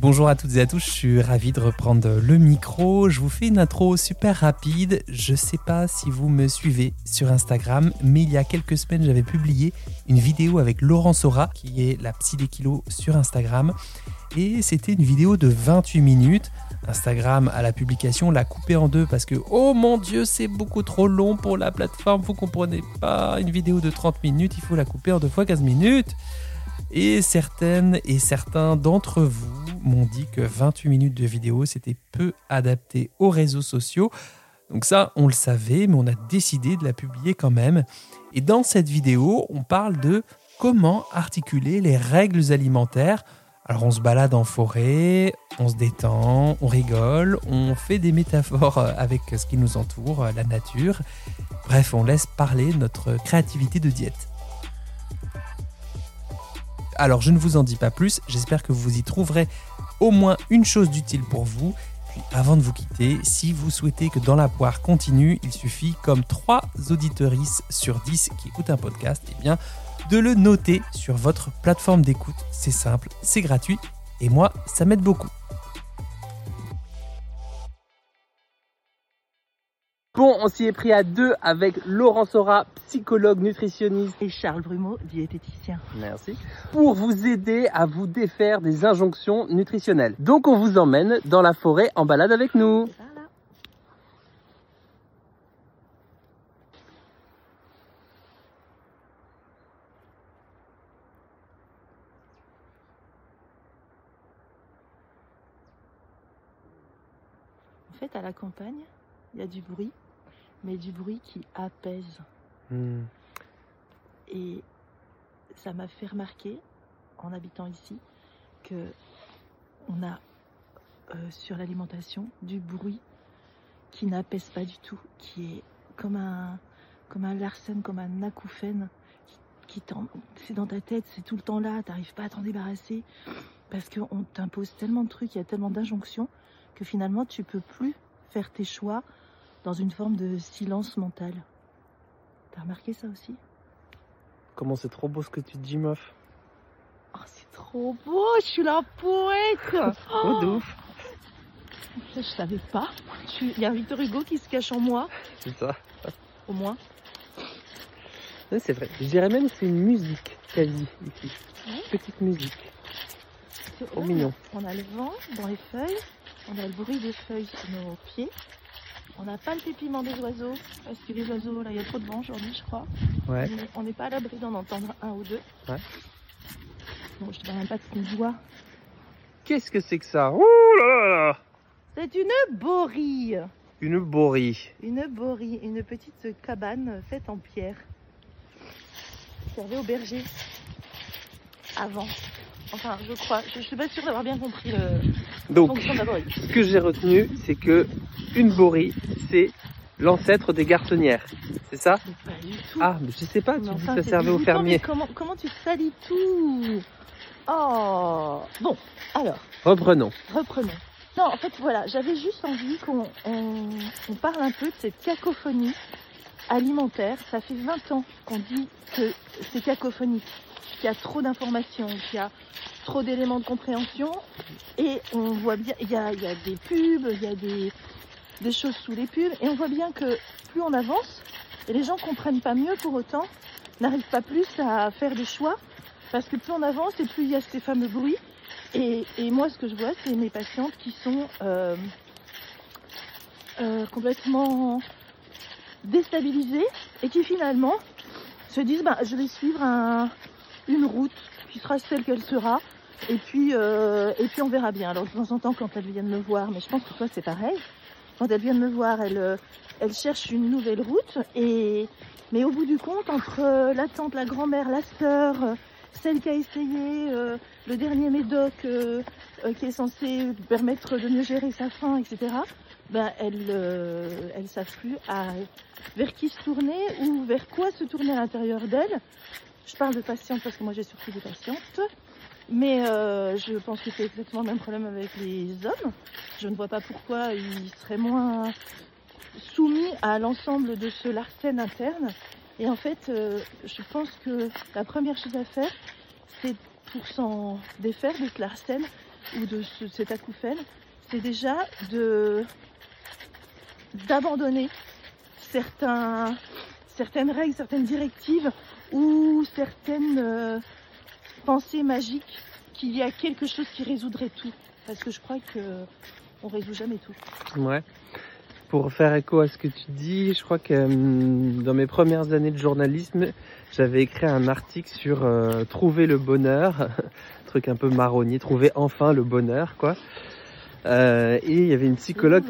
Bonjour à toutes et à tous, je suis ravi de reprendre le micro. Je vous fais une intro super rapide. Je sais pas si vous me suivez sur Instagram, mais il y a quelques semaines, j'avais publié une vidéo avec Laurent Sora, qui est la psy des kilos sur Instagram. Et c'était une vidéo de 28 minutes. Instagram à la publication l'a coupé en deux parce que oh mon dieu c'est beaucoup trop long pour la plateforme, vous comprenez pas, une vidéo de 30 minutes, il faut la couper en deux fois 15 minutes. Et certaines et certains d'entre vous m'ont dit que 28 minutes de vidéo, c'était peu adapté aux réseaux sociaux. Donc ça, on le savait, mais on a décidé de la publier quand même. Et dans cette vidéo, on parle de comment articuler les règles alimentaires. Alors on se balade en forêt, on se détend, on rigole, on fait des métaphores avec ce qui nous entoure, la nature. Bref, on laisse parler notre créativité de diète. Alors je ne vous en dis pas plus, j'espère que vous y trouverez au moins une chose d'utile pour vous. Puis avant de vous quitter, si vous souhaitez que Dans la poire continue, il suffit, comme 3 auditorices sur 10 qui écoutent un podcast, eh bien, de le noter sur votre plateforme d'écoute. C'est simple, c'est gratuit et moi, ça m'aide beaucoup. Bon, on s'y est pris à deux avec Laurent Sora, psychologue nutritionniste. Et Charles Brumeau, diététicien. Merci. Pour vous aider à vous défaire des injonctions nutritionnelles. Donc on vous emmène dans la forêt en balade avec nous. Voilà. En fait, à la campagne, il y a du bruit, mais du bruit qui apaise. Hmm. Et ça m'a fait remarquer, en habitant ici, que on a euh, sur l'alimentation du bruit qui n'apaise pas du tout, qui est comme un, comme un larsen, comme un acouphène, qui, qui c'est dans ta tête, c'est tout le temps là, t'arrives pas à t'en débarrasser, parce qu'on t'impose tellement de trucs, il y a tellement d'injonctions, que finalement tu peux plus faire tes choix dans une forme de silence mental. T'as remarqué ça aussi? Comment c'est trop beau ce que tu dis, meuf. Oh, c'est trop beau, je suis la poète Oh, de ouf. Je savais pas. Il y a Victor Hugo qui se cache en moi, C'est ça. au moins. C'est vrai. Je dirais même que c'est une musique quasi ici. Ouais. Petite musique. Trop a- mignon. On a le vent dans les feuilles, on a le bruit des feuilles sous nos pieds. On n'a pas le pépiment des oiseaux, parce que les oiseaux, là, il y a trop de vent aujourd'hui, je crois. Ouais. Mais On n'est pas à l'abri d'en entendre un ou deux. Ouais. Bon, je te parle même pas de ce qu'on voit. Qu'est-ce que c'est que ça? Ouh là là là C'est une borille. Une borie. Une borie, une petite cabane faite en pierre. Servait aux bergers. Avant. Enfin, je crois. Je, je suis pas sûre d'avoir bien compris le Donc, fonction de la borie. ce que j'ai retenu, c'est que une borie, c'est l'ancêtre des garçonnières. C'est ça Mais pas du tout. Ah, mais je sais pas, tu Mais dis enfin, que ça servait aux fermiers. Comment, comment tu salis tout? Oh Bon, alors, Reprenons. reprenons. Non, en fait, voilà, j'avais juste envie qu'on on, on parle un peu de cette cacophonie alimentaire. Ça fait 20 ans qu'on dit que c'est cacophonique, qu'il y a trop d'informations, qu'il y a trop d'éléments de compréhension. Et on voit bien, il y a, il y a des pubs, il y a des, des choses sous les pubs. Et on voit bien que plus on avance, et les gens comprennent pas mieux pour autant, n'arrivent pas plus à faire des choix. Parce que plus on avance et plus il y a ces fameux bruits. Et, et moi, ce que je vois, c'est mes patientes qui sont euh, euh, complètement déstabilisées et qui finalement se disent bah, je vais suivre un- une route qui sera celle qu'elle sera. Et puis, euh, et puis on verra bien. Alors de temps en temps, quand elles viennent me voir, mais je pense que toi c'est pareil, quand elles viennent me voir, elles, euh, elles cherchent une nouvelle route. Et, mais au bout du compte, entre euh, la tante, la grand-mère, la sœur, celle qui a essayé le dernier médoc qui est censé permettre de mieux gérer sa faim, etc., ben, elles euh, elles savent plus à, vers qui se tourner ou vers quoi se tourner à l'intérieur d'elles. Je parle de patientes parce que moi j'ai surtout des patientes. Mais euh, je pense que c'est exactement le même problème avec les hommes. Je ne vois pas pourquoi ils seraient moins soumis à l'ensemble de ce larcène interne. Et en fait, euh, je pense que la première chose à faire, c'est pour s'en défaire de ce larcène, ou de ce- cet acouphène, c'est déjà de d'abandonner certains, certaines règles, certaines directives ou certaines euh, pensées magiques qu'il y a quelque chose qui résoudrait tout. Parce que je crois que on résout jamais tout. Ouais. Pour faire écho à ce que tu dis, je crois que hum, dans mes premières années de journalisme, j'avais écrit un article sur euh, trouver le bonheur, truc un peu marronnier, trouver enfin le bonheur, quoi. Euh, et il y avait une psychologue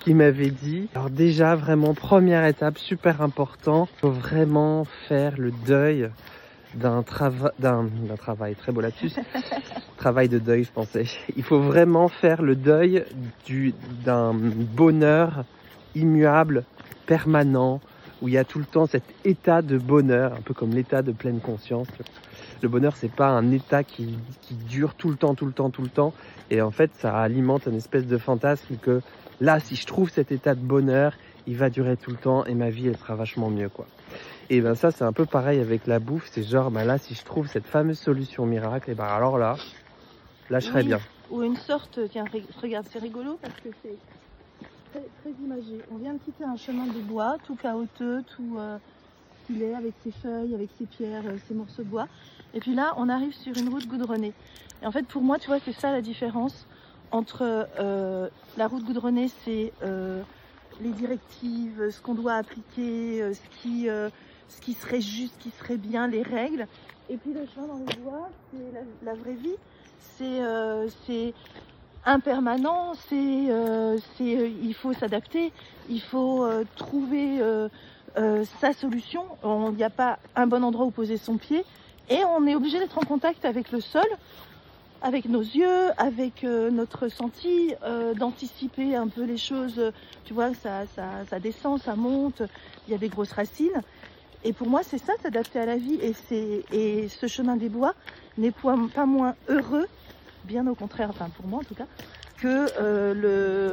qui m'avait dit, alors déjà vraiment première étape super important, faut vraiment faire le deuil d'un travail, d'un travail très beau lapsus, travail de deuil je pensais. Il faut vraiment faire le deuil du d'un bonheur immuable, permanent, où il y a tout le temps cet état de bonheur, un peu comme l'état de pleine conscience. Le bonheur c'est pas un état qui, qui dure tout le temps, tout le temps, tout le temps, et en fait ça alimente une espèce de fantasme que là, si je trouve cet état de bonheur, il va durer tout le temps et ma vie, elle sera vachement mieux, quoi. Et ben ça, c'est un peu pareil avec la bouffe. C'est genre, ben là, si je trouve cette fameuse solution miracle, et ben alors là, là, je serais Oui. bien. Ou une sorte, tiens, regarde, c'est rigolo parce que c'est très, très imagé. On vient de quitter un chemin de bois, tout chaotique, tout euh, filé, avec ses feuilles, avec ses pierres, euh, ses morceaux de bois. Et puis là, on arrive sur une route goudronnée. Et en fait, pour moi, tu vois, c'est ça la différence entre euh, la route goudronnée, c'est euh, les directives, ce qu'on doit appliquer, euh, ce qui, ce qui serait juste, ce qui serait bien, les règles. Et puis le chemin dans les bois, c'est la, vraie vie c'est impermanent, c'est il faut s'adapter, il faut trouver sa solution. Il n'y a pas un bon endroit où poser son pied et on est obligé d'être en contact avec le sol, avec nos yeux, avec euh, notre ressenti, euh, d'anticiper un peu les choses. Tu vois, ça, ça, ça descend, ça monte, il y a des grosses racines. Et pour moi, c'est ça, s'adapter à la vie. Et, c'est et ce chemin des bois n'est pas moins heureux, bien au contraire, enfin pour moi en tout cas, que, euh,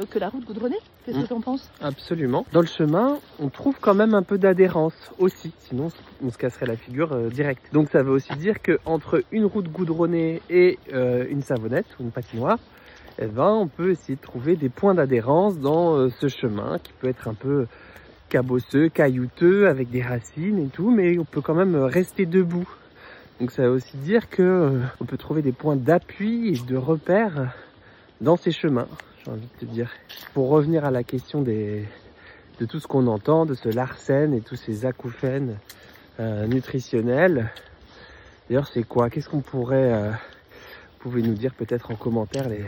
le, que la route goudronnée. Qu'est-ce Mm. que tu en penses? Absolument. Dans le chemin, on trouve quand même un peu d'adhérence aussi, sinon on se casserait la figure euh, direct. Donc ça veut aussi dire que entre une route goudronnée et euh, une savonnette ou une patinoire, eh ben, on peut essayer de trouver des points d'adhérence dans euh, ce chemin qui peut être un peu cabosseux, caillouteux, avec des racines et tout, mais on peut quand même rester debout. Donc ça veut aussi dire que on peut trouver des points d'appui et de repère dans ces chemins, j'ai envie de te dire. Pour revenir à la question des, de tout ce qu'on entend, de ce larsen et tous ces acouphènes euh, nutritionnels, d'ailleurs c'est quoi? Qu'est-ce qu'on pourrait... Euh, vous pouvez nous dire peut-être en commentaire les,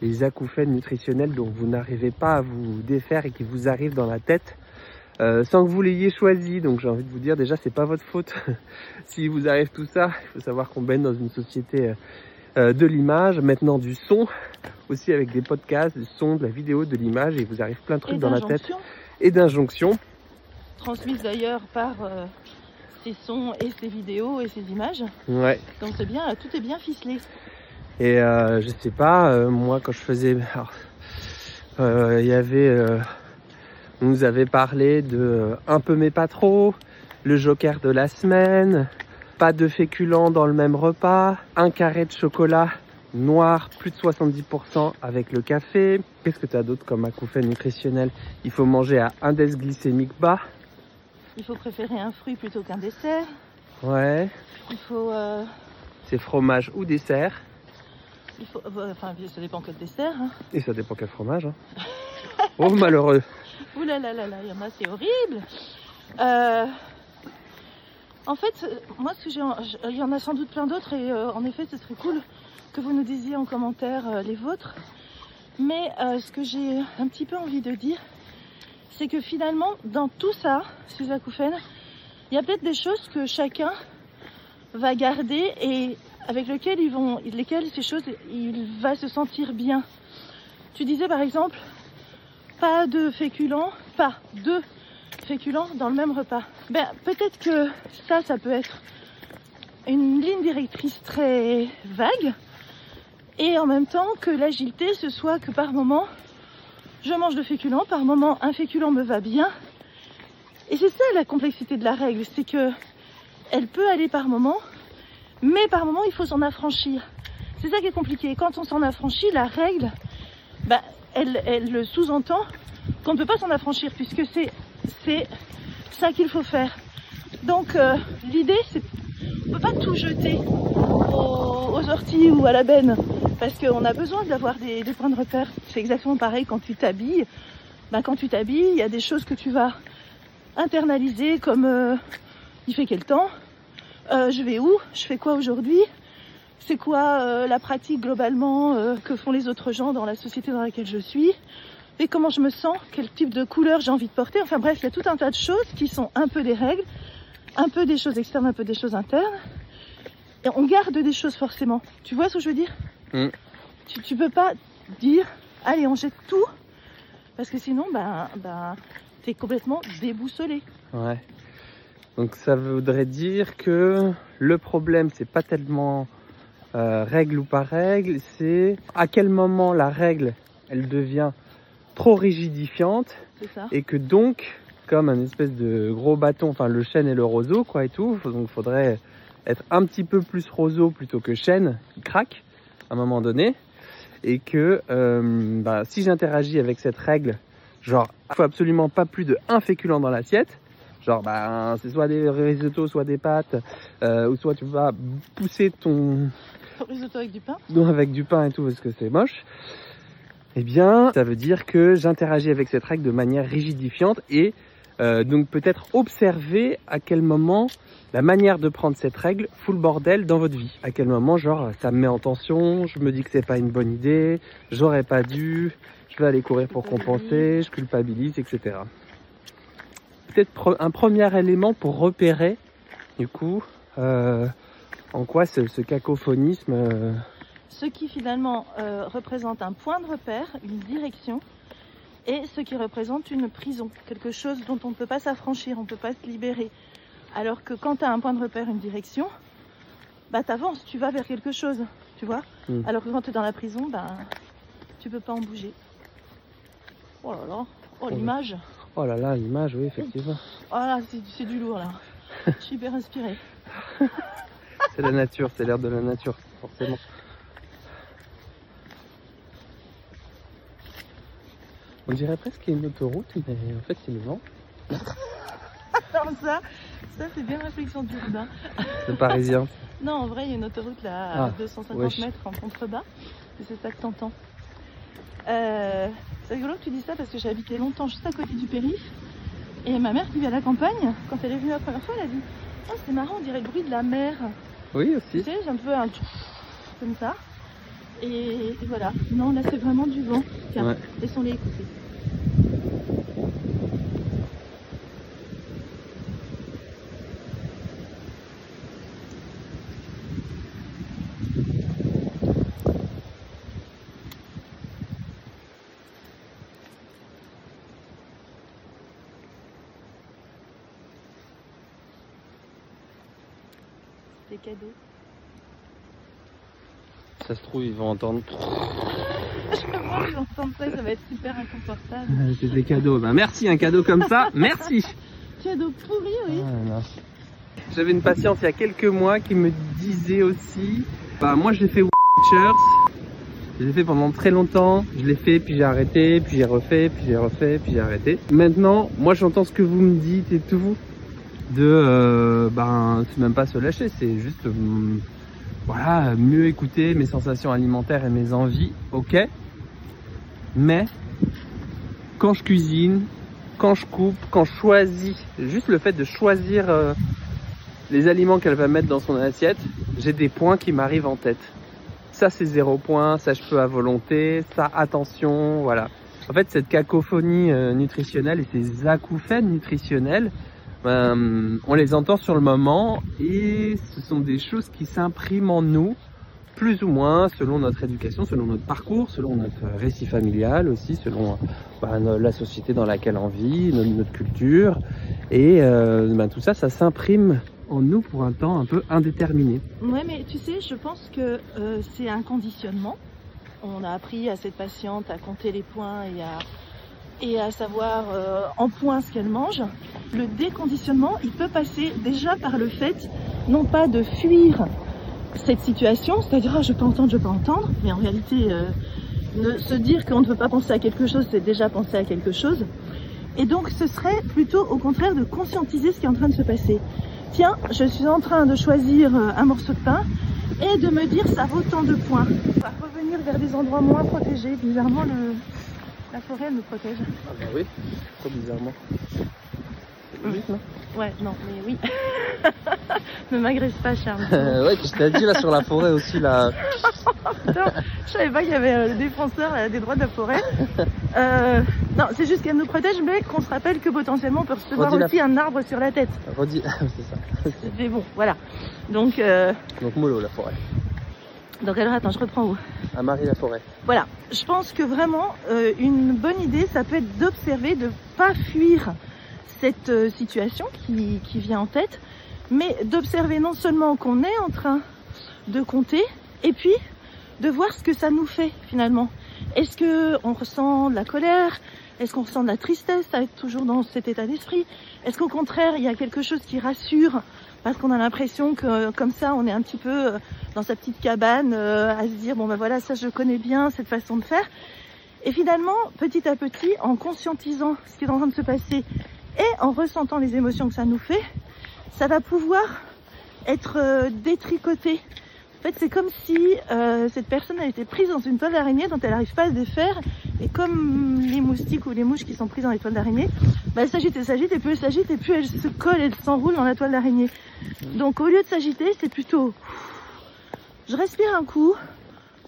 les acouphènes nutritionnels dont vous n'arrivez pas à vous défaire et qui vous arrivent dans la tête euh, sans que vous l'ayez choisi. Donc j'ai envie de vous dire déjà c'est pas votre faute. si vous arrive tout ça, il faut savoir qu'on baigne dans une société euh, de l'image, maintenant du son, aussi avec des podcasts, du son, de la vidéo, de l'image, et il vous arrive plein de trucs dans la tête et d'injonctions. transmises d'ailleurs par euh, ces sons et ces vidéos et ces images. Ouais. Donc c'est bien, tout est bien ficelé. Et euh, je sais pas, euh, moi quand je faisais, il y avait, on nous avait parlé de un peu mais pas trop, le joker de la semaine, pas de féculents dans le même repas, un carré de chocolat noir plus de 70% avec le café. Qu'est-ce que tu as d'autre comme acouphène nutritionnel? Il faut manger à index glycémique bas. Il faut préférer un fruit plutôt qu'un dessert. Ouais, Il faut, euh, c'est fromage ou dessert. il faut, euh, enfin ça dépend quel dessert. Hein. Et ça dépend quel fromage. Hein. oh malheureux. Ouh là là là là, il y en a, c'est horrible. Euh, en fait, euh, moi, ce que j'ai, il y en a sans doute plein d'autres et euh, en effet, ce serait cool que vous nous disiez en commentaire euh, les vôtres. Mais ce que j'ai un petit peu envie de dire, c'est que finalement, dans tout ça, ces acouphènes, il y a peut-être des choses que chacun va garder et avec lesquelles ils vont, lesquelles ces choses, il va se sentir bien. Tu disais par exemple, pas de féculents, pas de féculents dans le même repas. Ben, peut-être que ça, ça peut être une ligne directrice très vague, et en même temps que l'agilité, ce soit que par moment, je mange de féculents, par moment, un féculent me va bien. Et c'est ça la complexité de la règle, c'est que elle peut aller par moment, mais par moment, il faut s'en affranchir. C'est ça qui est compliqué. Quand on s'en affranchit, la règle, bah, elle, elle sous-entend qu'on ne peut pas s'en affranchir puisque c'est c'est ça qu'il faut faire. Donc euh, l'idée, c'est on peut pas tout jeter aux, orties ou à la benne parce qu'on a besoin d'avoir des, points de repère. C'est exactement pareil quand tu t'habilles. Ben, quand tu t'habilles, il y a des choses que tu vas internaliser comme euh, il fait quel temps, euh, je vais où, je fais quoi aujourd'hui, c'est quoi la pratique globalement que font les autres gens dans la société dans laquelle je suis, et comment je me sens, quel type de couleur j'ai envie de porter. Enfin bref, il y a tout un tas de choses qui sont un peu des règles, un peu des choses externes, un peu des choses internes. Et on garde des choses forcément. Tu vois ce que je veux dire Mm. tu, tu peux pas dire, allez, on jette tout, parce que sinon, ben, ben, t'es complètement déboussolé. Ouais. Donc ça voudrait dire que le problème, c'est pas tellement euh, règle ou pas règle, c'est à quel moment la règle, elle devient trop rigidifiante ça. et que donc, comme un espèce de gros bâton, enfin le chêne et le roseau, quoi et tout, donc faudrait être un petit peu plus roseau plutôt que chêne qui craque à un moment donné, et que euh, bah, si j'interagis avec cette règle, genre, il faut absolument pas plus de un féculent dans l'assiette, genre, bah, c'est soit des risottos, soit des pâtes, euh, ou soit tu vas pousser ton Risotto avec du pain? Non avec du pain et tout parce que c'est moche, eh bien, ça veut dire que j'interagis avec cette règle de manière rigidifiante et euh, donc peut-être observer à quel moment la manière de prendre cette règle fout le bordel dans votre vie. À quel moment, genre, ça me met en tension, je me dis que c'est pas une bonne idée, j'aurais pas dû, je vais aller courir pour compenser, je culpabilise, etc. Peut-être un premier élément pour repérer, du coup, euh, en quoi ce, ce cacophonisme euh, Ce qui finalement euh, représente un point de repère, une direction, et ce qui représente une prison, quelque chose dont on ne peut pas s'affranchir, on ne peut pas se libérer. Alors que quand tu as un point de repère, une direction, bah t'avances, tu vas vers quelque chose, tu vois. Mm. Alors que quand tu es dans la prison, bah tu peux pas en bouger. Oh là là, oh l'image, Oh là là, l'image, oui, effectivement. oh là c'est c'est du lourd là. Je suis hyper inspirée. C'est la nature, c'est l'air de la nature, forcément. On dirait presque qu'il y a une autoroute, mais en fait, c'est le vent. Non, ça, ça c'est bien réflexion d'urbain. Le parisien. Non, en vrai, il y a une autoroute là à Ah, 250 wesh. mètres en contrebas. Et c'est ça que t'entends. Euh, c'est rigolo que tu dis ça parce que j'ai habité longtemps juste à côté du périph. Et ma mère qui vit à la campagne, quand elle est venue la première fois, elle a dit Oh, c'est marrant, on dirait le bruit de la mer. Oui, Tu aussi. sais, j'ai un peu un comme ça. Et, et voilà. Non, là, c'est vraiment du vent. Tiens, Ouais. laissons-les écouter. Des cadeaux. Ça se trouve, ils vont entendre. Je comprends que j'entends ça, ça va être super inconfortable. C'est des cadeaux. Ben, merci, un cadeau comme ça. Merci. Cadeau pourri, oui. Ah, J'avais une patiente il y a quelques mois qui me disait aussi Bah, moi, j'ai fait Witchers. Je l'ai fait pendant très longtemps. Je l'ai fait, puis j'ai arrêté, puis j'ai refait, puis j'ai refait, puis j'ai arrêté. Maintenant, moi, j'entends ce que vous me dites et tout. De, euh, ben, c'est même pas se lâcher, c'est juste, hum, voilà, mieux écouter mes sensations alimentaires et mes envies, ok. Mais, quand je cuisine, quand je coupe, quand je choisis, juste le fait de choisir euh, les aliments qu'elle va mettre dans son assiette, j'ai des points qui m'arrivent en tête. Ça c'est zéro point, ça je peux à volonté, ça attention, voilà. En fait cette cacophonie euh, nutritionnelle et ces acouphènes nutritionnels, ben, on les entend sur le moment et ce sont des choses qui s'impriment en nous plus ou moins selon notre éducation, selon notre parcours, selon notre récit familial aussi, selon bah, la société dans laquelle on vit, no- notre culture. Et euh, ben, tout ça, ça s'imprime en nous pour un temps un peu indéterminé. Ouais, mais tu sais, je pense que euh, c'est un conditionnement. On a appris à cette patiente à compter les points et à, et à savoir euh, en points ce qu'elle mange. Le déconditionnement, il peut passer déjà par le fait, non pas de fuir cette situation, c'est-à-dire ah, je peux entendre, je peux entendre, mais en réalité, euh, ne- se dire qu'on ne peut pas penser à quelque chose, c'est déjà penser à quelque chose. Et donc, ce serait plutôt au contraire de conscientiser ce qui est en train de se passer. Tiens, je suis en train de choisir euh, un morceau de pain et de me dire ça vaut tant de points. On va revenir vers des endroits moins protégés. Bizarrement, le, la forêt elle nous protège. Ah bah oui, trop bizarrement. Logique, non Ouais, non, mais oui. ne m'agresse pas, Charles. Ouais, je t'ai dit là sur la forêt aussi là. Je savais pas qu'il y avait euh, le défenseur euh, des droits de la forêt. Euh, non, c'est juste qu'elle nous protège, mais qu'on se rappelle que potentiellement on peut recevoir Redis la- aussi un arbre sur la tête. Redis, c'est ça. Mais bon, voilà. Donc, euh, Donc mollo la forêt. Donc alors attends, je reprends où? À Marie la forêt. Voilà, je pense que vraiment euh, une bonne idée, ça peut être d'observer, de pas fuir cette euh, situation qui, qui vient en tête, mais d'observer non seulement qu'on est en train de compter, et puis de voir ce que ça nous fait finalement. Est-ce que on ressent de la colère? Est-ce qu'on ressent de la tristesse? À être toujours dans cet état d'esprit. Est-ce qu'au contraire, il y a quelque chose qui rassure parce qu'on a l'impression que comme ça, on est un petit peu euh, dans sa petite cabane euh, à se dire bon ben voilà, ça je connais bien cette façon de faire. Et finalement, petit à petit, en conscientisant ce qui est en train de se passer et en ressentant les émotions que ça nous fait, ça va pouvoir être euh, détricoté. Fait, c'est comme si euh, cette personne a été prise dans une toile d'araignée dont elle n'arrive pas à se défaire. Et comme les moustiques ou les mouches qui sont prises dans les toiles d'araignée, bah, elle s'agite, elle s'agite, et plus elle s'agite, et plus elle se colle, elle s'enroule dans la toile d'araignée. Donc au lieu de s'agiter, c'est plutôt... Je respire un coup,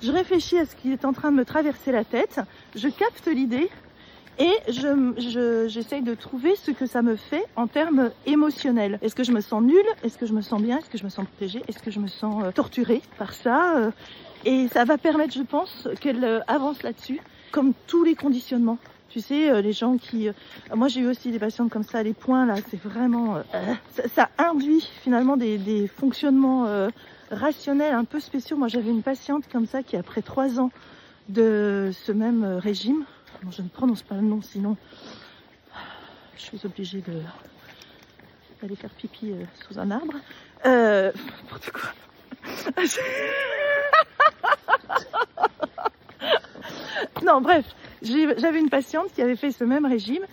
je réfléchis à ce qui est en train de me traverser la tête, je capte l'idée, et je, je- j'essaye de trouver ce que ça me fait en termes émotionnels. Est-ce que je me sens nulle? Est-ce que je me sens bien? Est-ce que je me sens protégée? Est-ce que je me sens euh, torturée par ça Euh, Et ça va permettre, je pense, qu'elle euh, avance là-dessus, comme tous les conditionnements. Tu sais, les gens qui... moi, j'ai eu aussi des patientes comme ça, les points, là, c'est vraiment... ça, ça induit finalement des, des fonctionnements rationnels un peu spéciaux. Moi, j'avais une patiente comme ça qui, après trois ans de ce même régime, Je ne prononce pas le nom, sinon je suis obligée de d'aller faire pipi euh, sous un arbre. Euh, non, bref, j'avais une patiente qui avait fait ce même régime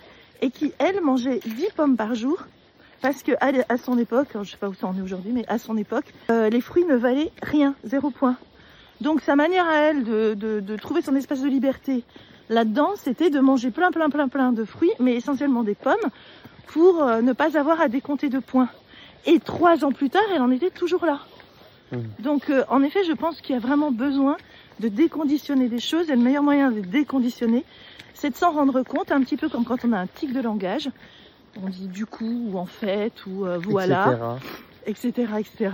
et qui, elle, mangeait 10 pommes par jour parce que à, son époque, je sais pas où ça en est aujourd'hui, mais à son époque, euh, les fruits ne valaient rien, zéro point. Donc sa manière à elle de trouver son espace de liberté là-dedans, c'était de manger plein, plein, plein, plein de fruits, mais essentiellement des pommes, pour euh, ne pas avoir à décompter de points. Et trois ans plus tard, elle en était toujours là. Mhm. Donc, euh, en effet, je pense qu'il y a vraiment besoin de déconditionner des choses, et le meilleur moyen de déconditionner, c'est de s'en rendre compte, un petit peu comme quand on a un tic de langage. On dit du coup, ou en fait, ou euh, voilà Etc. etc. etc.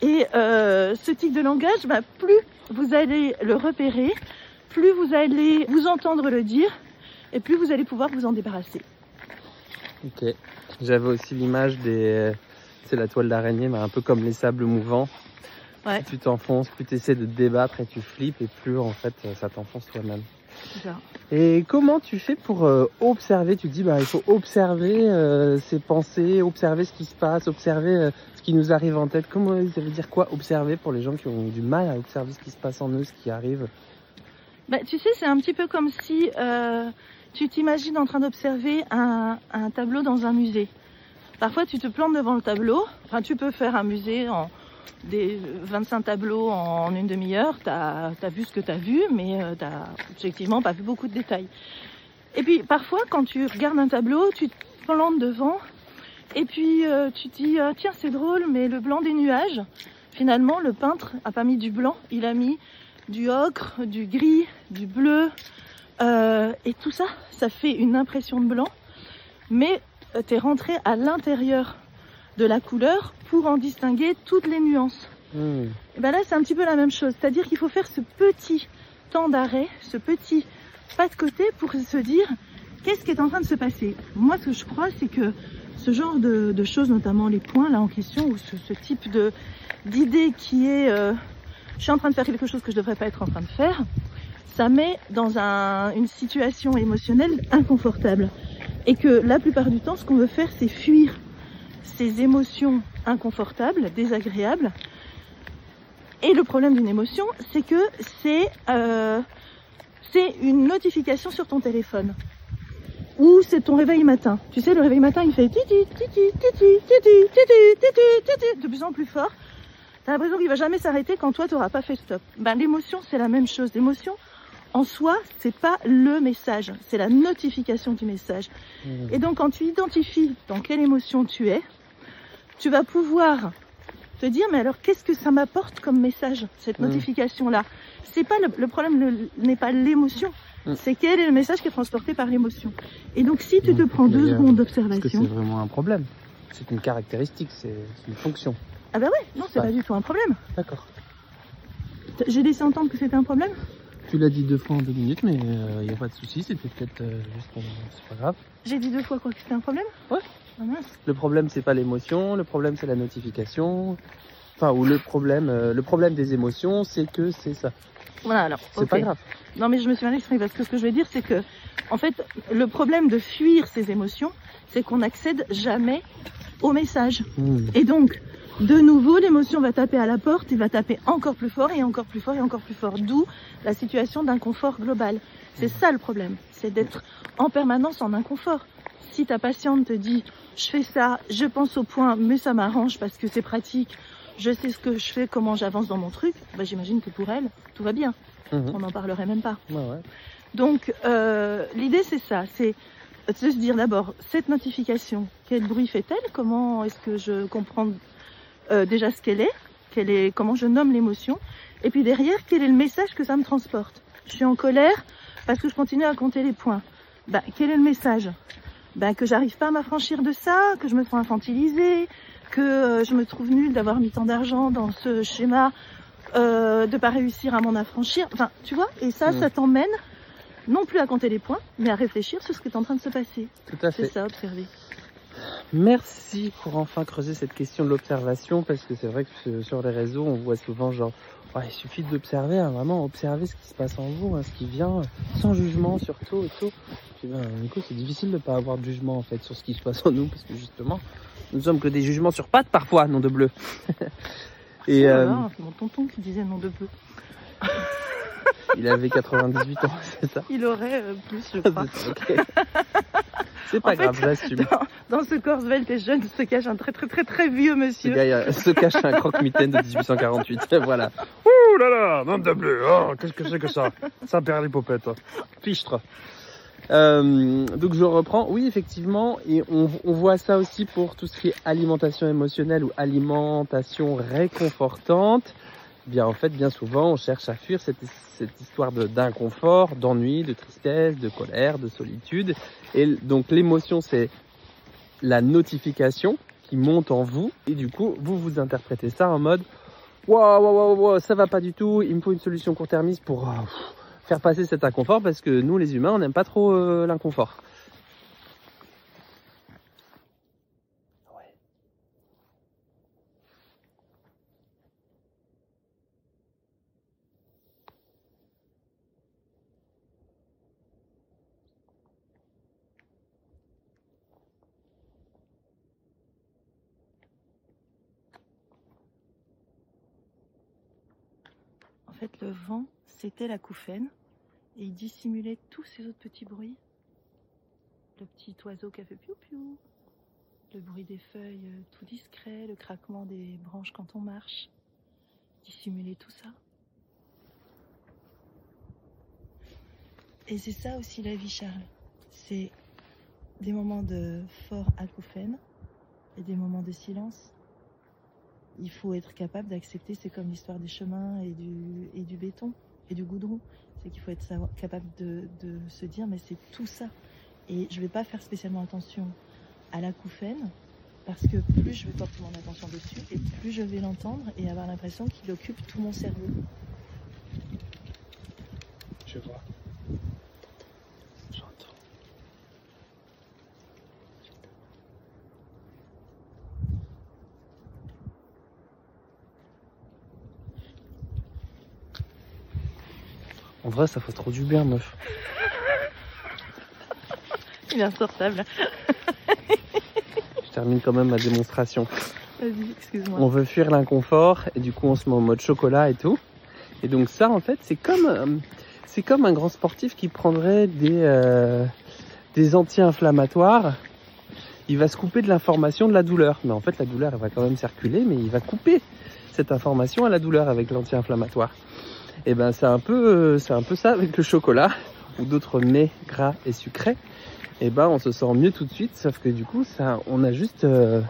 Et euh, ce type de langage, bah, plus vous allez le repérer, plus vous allez vous entendre le dire, et plus vous allez pouvoir vous en débarrasser. Ok. J'avais aussi l'image des. C'est la toile d'araignée, mais un peu comme les sables mouvants. Ouais. Plus tu t'enfonces, plus tu essaies de te débattre et tu flippes, et plus en fait ça t'enfonce toi-même. C'est ça. Et comment tu fais pour euh, observer? Tu dis bah il faut observer euh, ses pensées, observer ce qui se passe, observer euh, ce qui nous arrive en tête. Comment ça veut dire quoi observer pour les gens qui ont du mal à observer ce qui se passe en eux, ce qui arrive? Bah, tu sais, c'est un petit peu comme si euh, tu t'imagines en train d'observer un, tableau dans un musée. Parfois, tu te plantes devant le tableau. Enfin, tu peux faire un musée en des 25 tableaux en une demi-heure. Tu as, vu ce que tu as vu, mais euh, tu objectivement pas vu beaucoup de détails. Et puis, parfois, quand tu regardes un tableau, tu te plantes devant. Et puis, euh, tu te dis, ah, tiens, c'est drôle, mais le blanc des nuages, finalement, le peintre a pas mis du blanc, il a mis du ocre, du gris, du bleu. Euh, et tout ça, ça fait une impression de blanc. Mais tu es rentré à l'intérieur de la couleur pour en distinguer toutes les nuances. Hmm. Et ben là, c'est un petit peu la même chose. C'est-à-dire qu'il faut faire ce petit temps d'arrêt, ce petit pas de côté pour se dire qu'est-ce qui est en train de se passer? Moi, ce que je crois, c'est que ce genre de, de choses, notamment les points là en question, ou ce, ce type de d'idée qui est euh, je suis en train de faire quelque chose que je devrais pas être en train de faire, ça met dans un, une situation émotionnelle inconfortable. Et que la plupart du temps, ce qu'on veut faire, c'est fuir ces émotions inconfortables, désagréables, Et le problème d'une émotion, c'est que c'est euh, une notification sur ton téléphone. Ou c'est ton réveil matin. Tu sais, le réveil matin, il fait de plus en plus fort. T'as l'impression qu'il va jamais s'arrêter quand toi, t'auras pas fait stop. Ben, l'émotion, c'est la même chose. L'émotion, en soi, c'est pas le message, c'est la notification du message. Et donc, quand tu identifies dans quelle émotion tu es, tu vas pouvoir te dire, mais alors, qu'est-ce que ça m'apporte comme message, cette Mhm. notification-là? C'est pas le, le problème ne- n'est pas l'émotion, Mhm. c'est quel est le message qui est transporté par l'émotion. Et donc, si tu te prends deux secondes que c'est d'observation, vraiment un problème C'est une caractéristique, c'est une fonction. Ah bah ouais, non, c'est Ouais. pas du tout un problème. D'accord. J'ai laissé entendre que c'était un problème. Tu l'as dit deux fois en deux minutes, mais il n'y a pas de souci, c'était peut-être euh, juste pour... C'est pas grave. J'ai dit deux fois quoi que c'était un problème. Ouais. Ah mince. Le problème, c'est pas l'émotion, le problème, c'est la notification. Enfin, ou le problème, euh, le problème des émotions, c'est que c'est ça. Voilà, alors. C'est pas grave. Non, mais je me suis mal exprimée parce que ce que je veux dire, c'est que, en fait, le problème de fuir ces émotions, c'est qu'on n'accède jamais au message. Hmm. Et donc, de nouveau, l'émotion va taper à la porte, il va taper encore plus fort et encore plus fort et encore plus fort. D'où la situation d'inconfort global. C'est ça le problème, c'est d'être en permanence en inconfort. Si ta patiente te dit, je fais ça, je pense au point, mais ça m'arrange parce que c'est pratique, je sais ce que je fais, comment j'avance dans mon truc, bah, j'imagine que pour elle, tout va bien. Mhm. On n'en parlerait même pas. Ouais, ouais. Donc, euh, l'idée, c'est ça. C'est de se dire d'abord, cette notification, quel bruit fait-elle? Comment est-ce que je comprends euh, déjà ce qu'elle est, quelle est Comment je nomme l'émotion Et puis derrière, quel est le message que ça me transporte Je suis en colère parce que je continue à compter les points. Ben, quel est le message? Ben, Que j'arrive pas à m'affranchir de ça, que je me sens infantilisée, que euh, je me trouve nulle d'avoir mis tant d'argent dans ce schéma, euh, de pas réussir à m'en affranchir. Enfin, tu vois? Et ça, Mm. ça t'emmène non plus à compter les points, mais à réfléchir sur ce qui est en train de se passer. Tout à C'est fait. ça, observer. Merci pour enfin creuser cette question de l'observation, parce que c'est vrai que sur- les réseaux, on voit souvent genre, Ouais, il suffit d'observer, hein, vraiment observer ce qui se passe en vous, hein, ce qui vient, sans jugement surtout et tout. Puis ben, Nico, c'est difficile de pas avoir de jugement en fait sur ce qui se passe en nous, parce que justement, nous sommes que des jugements sur pattes parfois, nom de bleu. et Oh euh, là, c'est mon tonton qui disait nom de bleu. il avait 98 ans, c'est ça? Il aurait euh, plus, je crois. C'est pas En grave, j'assume. Dans, dans ce corps svelte et jeune se cache un très très très très vieux monsieur. gars euh, se cache un croque-mitaine de 1848. voilà. Ouh là là, nom de bleu, oh, qu'est-ce que c'est que ça? Ça perd les popettes. Fichtre. Euh, donc je reprends. Oui, effectivement, et on, on voit ça aussi pour tout ce qui est alimentation émotionnelle ou alimentation réconfortante. Bien, en fait, bien souvent, on cherche à fuir cette, histoire de- d'inconfort, d'ennui, de tristesse, de colère, de solitude. Et donc l'émotion, c'est la notification qui monte en vous. Et du coup, vous vous interprétez ça en mode Waouh, waouh, waouh, ça va pas du tout. Il me faut une solution court-termiste pour euh, faire passer cet inconfort parce que nous, les humains, on n'aime pas trop euh, l'inconfort. C'était l'acouphène et il dissimulait tous ces autres petits bruits. Le petit oiseau qui a fait piou-piou, le bruit des feuilles euh, tout discret, le craquement des branches quand on marche. Dissimuler tout ça. Et c'est ça aussi la vie, Charles. C'est des moments de fort acouphène et des moments de silence il faut être capable d'accepter, c'est comme l'histoire des chemins et du, et du béton et du goudron. C'est qu'il faut être capable de, de se dire, mais c'est tout ça. Et je vais pas faire spécialement attention à l'acouphène, parce que plus je vais porter mon attention dessus, et plus je vais l'entendre et avoir l'impression qu'il occupe tout mon cerveau. Je vois. Vrai, ça fait trop du bien, meuf. Il est insortable. Je termine quand même ma démonstration. Vas-y, excuse-moi. on veut fuir l'inconfort et du coup on se met en mode chocolat et tout. Et donc ça en fait c'est comme euh, c'est comme un grand sportif qui prendrait des euh, des anti-inflammatoires. Il va se couper de l'information de la douleur, mais en fait la douleur elle va quand même circuler, mais il va couper cette information à la douleur avec l'anti-inflammatoire. Et ben c'est un peu euh, c'est un peu ça avec le chocolat ou d'autres mets gras et sucrés. Et ben on se sent mieux tout de suite, sauf que du coup ça on a juste euh,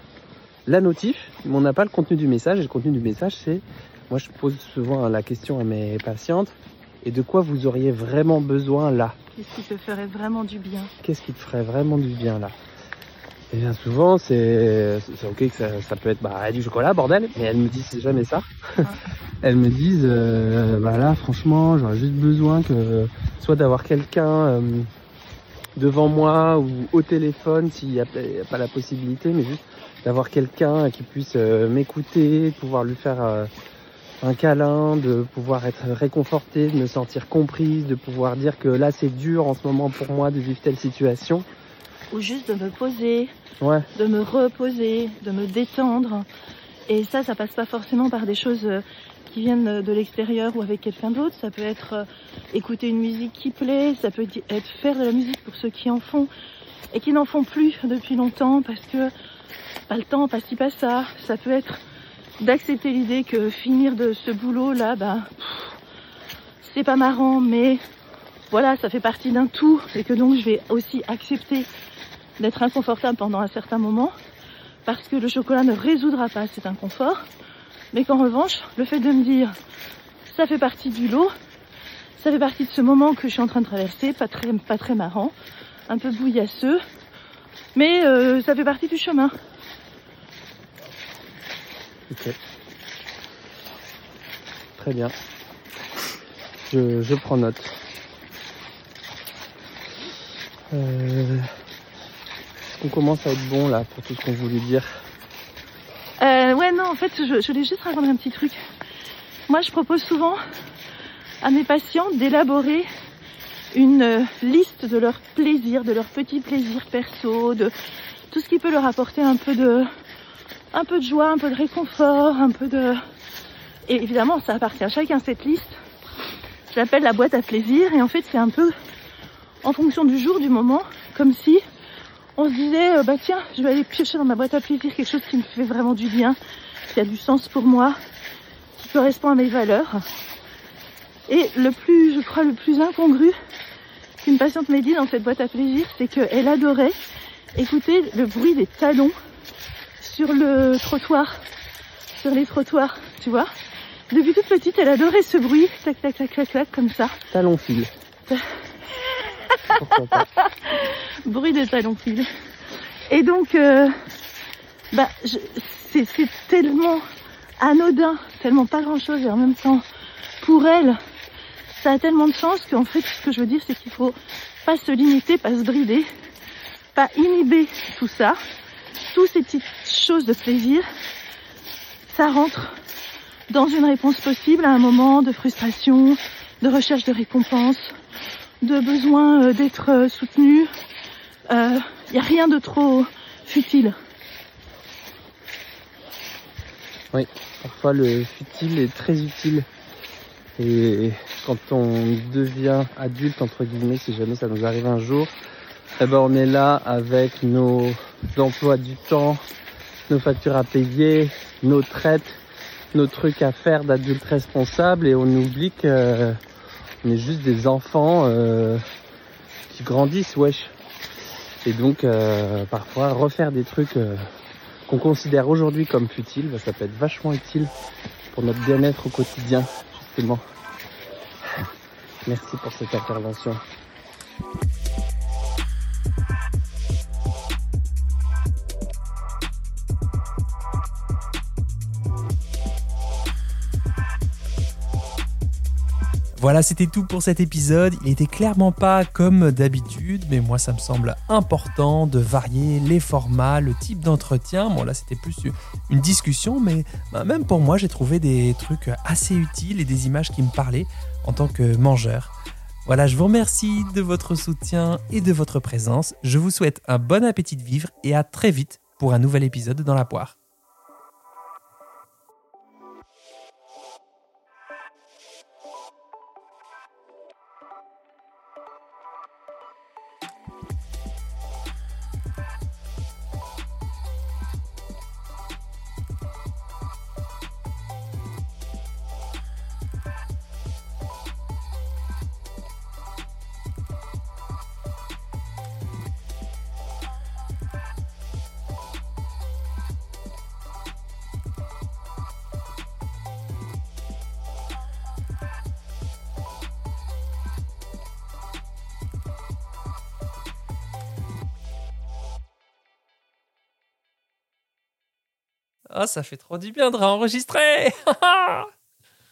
la notif, mais on n'a pas le contenu du message. Et le contenu du message, c'est, moi je pose souvent la question à mes patientes, et de quoi vous auriez vraiment besoin là? Qu'est-ce qui te ferait vraiment du bien? Qu'est-ce qui te ferait vraiment du bien là? Et bien souvent, c'est, c'est ok que ça, ça peut être bah, du chocolat, bordel, mais elles me disent jamais ça. elles me disent, euh, bah là franchement, j'aurais juste besoin que soit d'avoir quelqu'un euh, devant moi ou au téléphone s'il n'y a, pas la possibilité, mais juste d'avoir quelqu'un qui puisse euh, m'écouter, de pouvoir lui faire euh, un câlin, de pouvoir être réconforté, de me sentir comprise, de pouvoir dire que là c'est dur en ce moment pour moi de vivre telle situation. Ou juste de me poser, Ouais, de me reposer, de me détendre. Et ça, ça passe pas forcément par des choses euh, qui viennent de l'extérieur ou avec quelqu'un d'autre. Ça peut être euh, écouter une musique qui plaît, ça peut être faire de la musique pour ceux qui en font et qui n'en font plus depuis longtemps parce que pas le temps, pas ci, pas ça. Ça peut être d'accepter l'idée que finir de ce boulot là, bah, c'est pas marrant, mais voilà, ça fait partie d'un tout et que donc je vais aussi accepter d'être inconfortable pendant un certain moment parce que le chocolat ne résoudra pas cet inconfort. Mais qu'en revanche, le fait de me dire ça fait partie du lot, ça fait partie de ce moment que je suis en train de traverser, pas très, pas très marrant, un peu bouillasseux, mais euh, ça fait partie du chemin. ok. Très bien. Je, je prends note. Euh, on commence à être bon là pour tout ce qu'on voulait dire. Euh, ouais, non, en fait, je, je voulais juste raconter un petit truc. Moi, je propose souvent à mes patients d'élaborer une euh, liste de leurs plaisirs, de leurs petits plaisirs perso, de tout ce qui peut leur apporter un peu de, un peu de joie, un peu de réconfort, un peu de... Et évidemment, ça appartient à chacun cette liste. Je l'appelle la boîte à plaisir et en fait, c'est un peu en fonction du jour, du moment, comme si on se disait, euh, bah tiens, je vais aller piocher dans ma boîte à plaisir quelque chose qui me fait vraiment du bien, qui a du sens pour moi, qui correspond à mes valeurs. Et le plus, je crois, le plus incongru qu'une patiente m'ait dit dans cette boîte à plaisir, c'est qu'elle adorait écouter le bruit des talons sur le trottoir, sur les trottoirs, tu vois. Depuis toute petite, elle adorait ce bruit, tac, tac, tac, tac, tac, comme ça. Talon fil. Bruit des talons fils. Et donc, euh, bah, c'est tellement anodin, tellement pas grand chose, et en même temps, pour elle, ça a tellement de sens qu'en fait, ce que je veux dire, c'est qu'il faut pas se limiter, pas se brider, pas inhiber tout ça, toutes ces petites choses de plaisir, ça rentre dans une réponse possible à un moment de frustration, de recherche de récompense, de besoin euh, d'être euh, soutenu. Il n'y a rien de trop futile. Parfois le futile est très utile. Et quand on devient adulte, entre guillemets, si jamais ça nous arrive un jour, eh ben on est là avec nos emplois du temps, nos factures à payer, nos traites, nos trucs à faire d'adultes responsables et on oublie que est juste des enfants euh, qui grandissent, wesh. Et donc euh, parfois refaire des trucs euh, qu'on considère aujourd'hui comme futiles, bah, ça peut être vachement utile pour notre bien-être au quotidien, justement. Merci pour cette intervention. Voilà, c'était tout pour cet épisode. Il était clairement pas comme d'habitude, mais moi ça me semble important de varier les formats, le type d'entretien. Bon là c'était plus une discussion, mais bah, même pour moi j'ai trouvé des trucs assez utiles et des images qui me parlaient en tant que mangeur. Voilà, je vous remercie de votre soutien et de votre présence. Je vous souhaite un bon appétit de vivre et à très vite pour un nouvel épisode dans la poire. Ça fait trop du bien de réenregistrer